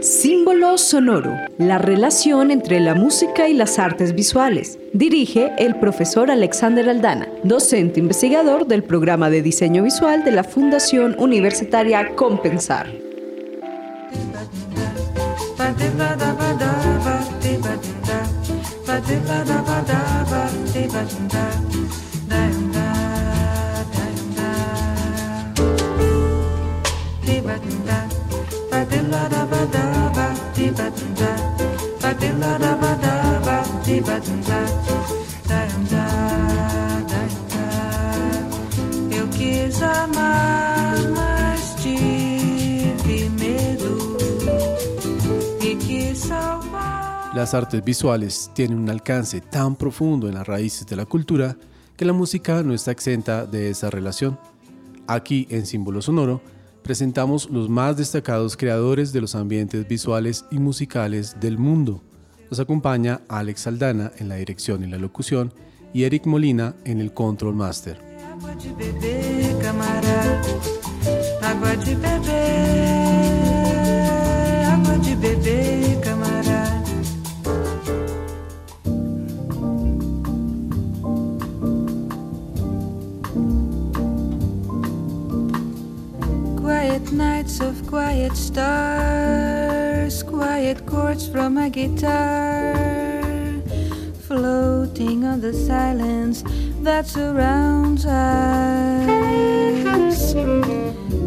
Símbolo sonoro, la relación entre la música y las artes visuales. Dirige el profesor Alexander Aldana, docente investigador del programa de diseño visual de la Fundación Universitaria Compensar. E. Las artes visuales tienen un alcance tan profundo en las raíces de la cultura que la música no está exenta de esa relación. Aquí en Símbolo Sonoro presentamos los más destacados creadores de los ambientes visuales y musicales del mundo. Nos acompaña Alex Aldana en la dirección y la locución y Eric Molina en el Control Master. De beber, camarada. De água de beber, camarada. Quiet nights of quiet stars, guitar, floating on the silence that surrounds us.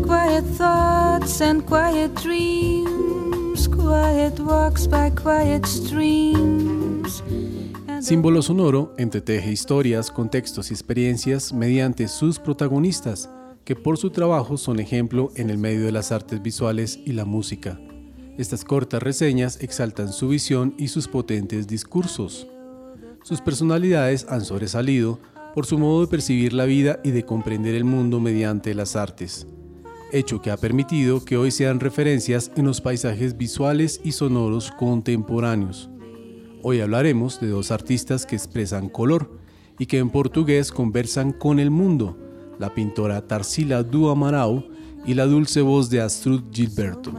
Quiet thoughts and quiet dreams, quiet walks by quiet streams. Símbolo Sonoro entreteje historias, contextos y experiencias mediante sus protagonistas, que por su trabajo son ejemplo en el medio de las artes visuales y la música. Estas cortas reseñas exaltan su visión y sus potentes discursos. Sus personalidades han sobresalido por su modo de percibir la vida y de comprender el mundo mediante las artes, hecho que ha permitido que hoy sean referencias en los paisajes visuales y sonoros contemporáneos. Hoy hablaremos de dos artistas que expresan color y que en portugués conversan con el mundo, la pintora Tarsila do Amaral y la dulce voz de Astrud Gilberto.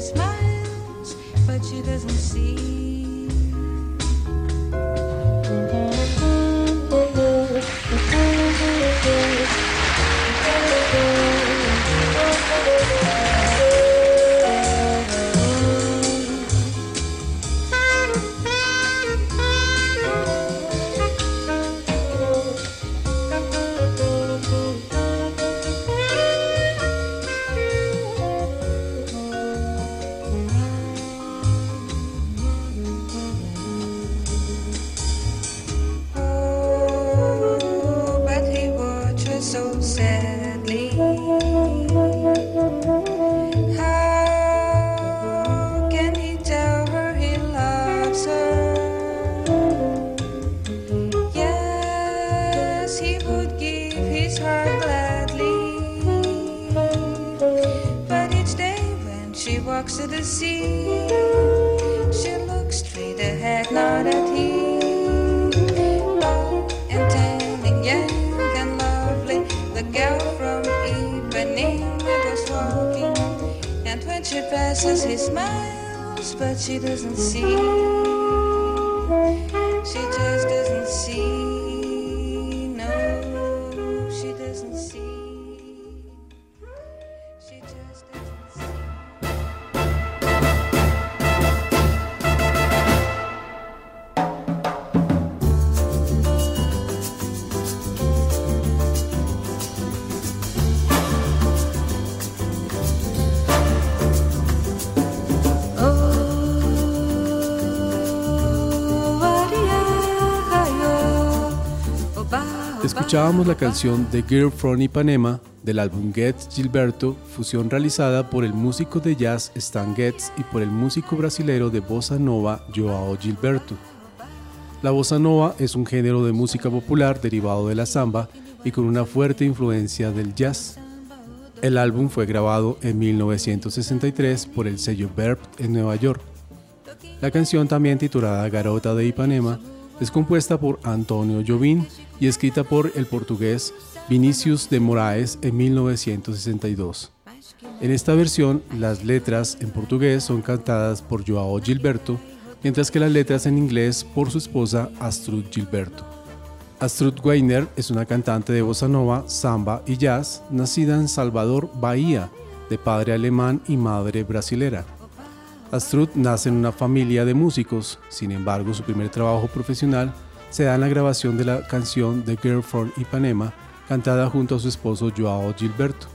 Smiles, but she doesn't see. Walks to the sea. She looks straight ahead, not at him. Long and tan and young and lovely, the girl from Ipanema goes walking. And when she passes, he smiles, but she doesn't see. Escuchábamos la canción The Girl from Ipanema del álbum Getz Gilberto, fusión realizada por el músico de jazz Stan Getz y por el músico brasilero de bossa nova Joao Gilberto. La bossa nova es un género de música popular derivado de la samba y con una fuerte influencia del jazz. El álbum fue grabado en 1963 por el sello Verb en Nueva York. La canción, también titulada Garota de Ipanema, es compuesta por Antonio Jobim y escrita por el portugués Vinicius de Moraes en 1962. En esta versión, las letras en portugués son cantadas por Joao Gilberto, mientras que las letras en inglés por su esposa Astrud Gilberto. Astrud Weiner es una cantante de bossa nova, samba y jazz, nacida en Salvador, Bahía, de padre alemán y madre brasilera. Astrud nace en una familia de músicos, sin embargo su primer trabajo profesional se da en la grabación de la canción The Girl from Ipanema, cantada junto a su esposo Joao Gilberto.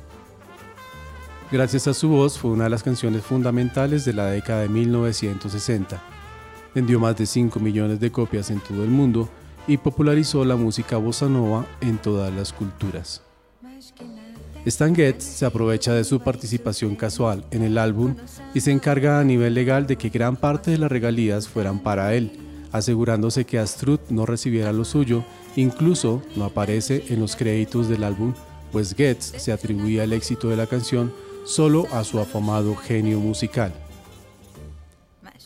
Gracias a su voz fue una de las canciones fundamentales de la década de 1960. Vendió más de 5 millones de copias en todo el mundo y popularizó la música bossa nova en todas las culturas. Stan Getz se aprovecha de su participación casual en el álbum y se encarga a nivel legal de que gran parte de las regalías fueran para él, asegurándose que Astrud no recibiera lo suyo, incluso no aparece en los créditos del álbum, pues Getz se atribuía el éxito de la canción solo a su afamado genio musical.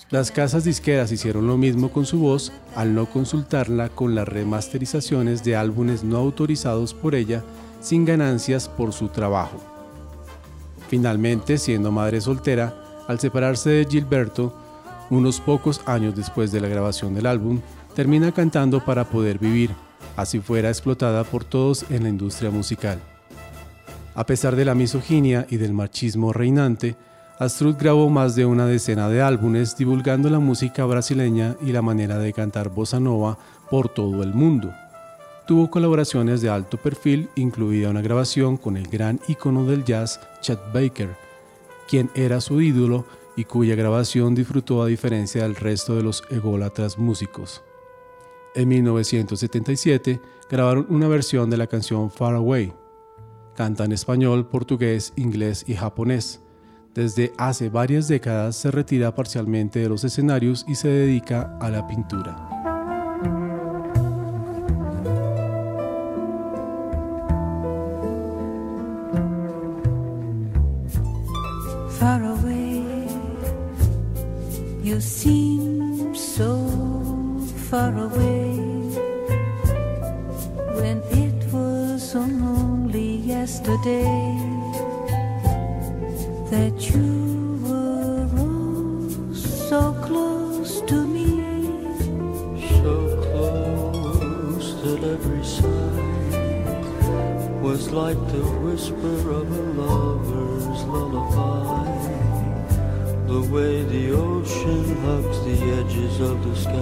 Las casas disqueras hicieron lo mismo con su voz al no consultarla con las remasterizaciones de álbumes no autorizados por ella sin ganancias por su trabajo. Finalmente, siendo madre soltera, al separarse de Gilberto, unos pocos años después de la grabación del álbum, termina cantando para poder vivir, así fuera explotada por todos en la industria musical. A pesar de la misoginia y del machismo reinante, Astrud grabó más de una decena de álbumes divulgando la música brasileña y la manera de cantar bossa nova por todo el mundo. Tuvo colaboraciones de alto perfil, incluida una grabación con el gran ícono del jazz Chet Baker, quien era su ídolo y cuya grabación disfrutó a diferencia del resto de los ególatras músicos. En 1977 grabaron una versión de la canción Far Away. Canta en español, portugués, inglés y japonés. Desde hace varias décadas se retira parcialmente de los escenarios y se dedica a la pintura. Seem so far away when it was only yesterday that you were oh, so close to me. so close that every sigh was like the whisper of a lover's lullaby. The way the ocean hugs the edges of the sky,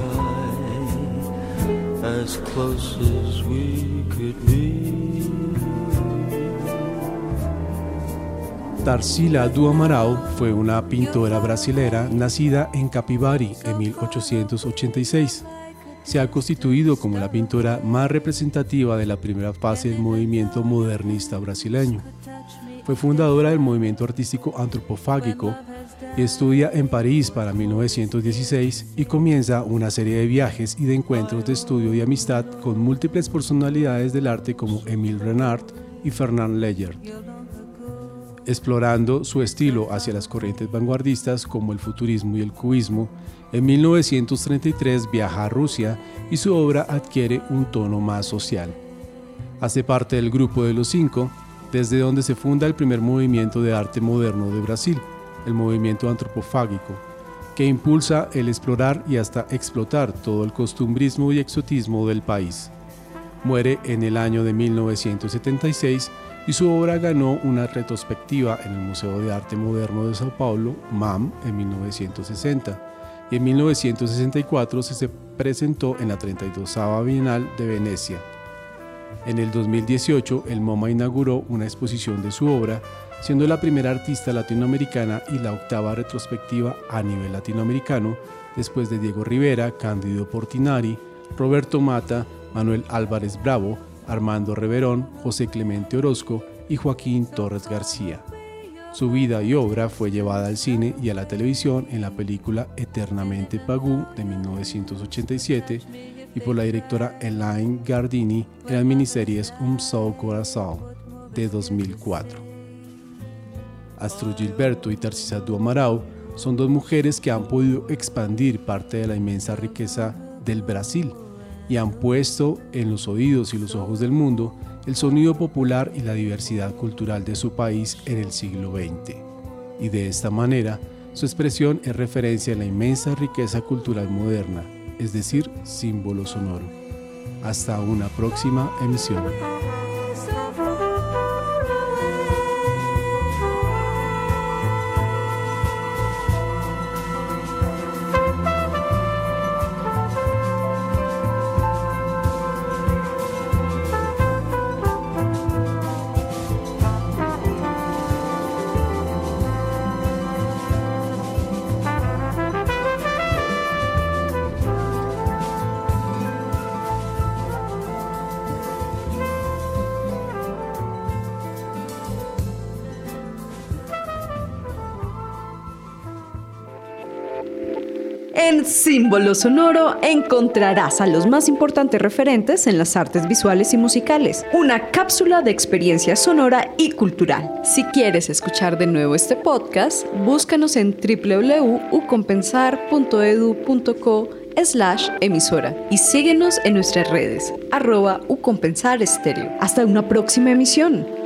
as close as we could be. Tarsila do Amaral fue una pintora brasilera nacida en Capivari en 1886. Se ha constituido como la pintora más representativa de la primera fase del movimiento modernista brasileño. Fue fundadora del movimiento artístico antropofágico estudia en París para 1916 y comienza una serie de viajes y de encuentros de estudio y amistad con múltiples personalidades del arte como Émile Renard y Fernand Leyert. explorando su estilo hacia las corrientes vanguardistas como el futurismo y el cubismo, en 1933 viaja a Rusia y su obra adquiere un tono más social. Hace parte del grupo de los cinco, desde donde se funda el primer movimiento de arte moderno de Brasil, el movimiento antropofágico, que impulsa el explorar y hasta explotar todo el costumbrismo y exotismo del país. Muere en el año de 1976 y su obra ganó una retrospectiva en el Museo de Arte Moderno de Sao Paulo, MAM, en 1960 y en 1964 se presentó en la 32 Bienal de Venecia. En el 2018, el MoMA inauguró una exposición de su obra, siendo la primera artista latinoamericana y la octava retrospectiva a nivel latinoamericano, después de Diego Rivera, Cándido Portinari, Roberto Mata, Manuel Álvarez Bravo, Armando Reverón, José Clemente Orozco y Joaquín Torres García. Su vida y obra fue llevada al cine y a la televisión en la película Eternamente Pagú de 1987 y por la directora Elaine Gardini en las miniseries Un Sol Corazón de 2004. Astro Gilberto y Tarcisa Du Amaral son dos mujeres que han podido expandir parte de la inmensa riqueza del Brasil y han puesto en los oídos y los ojos del mundo el sonido popular y la diversidad cultural de su país en el siglo XX. Y de esta manera, su expresión es referencia a la inmensa riqueza cultural moderna, es decir, símbolo sonoro. Hasta una próxima emisión. En Símbolo Sonoro encontrarás a los más importantes referentes en las artes visuales y musicales, una cápsula de experiencia sonora y cultural. Si quieres escuchar de nuevo este podcast, búscanos en www.ucompensar.edu.co slash emisora y síguenos en nuestras redes, arroba ucompensar estéreo. Hasta una próxima emisión.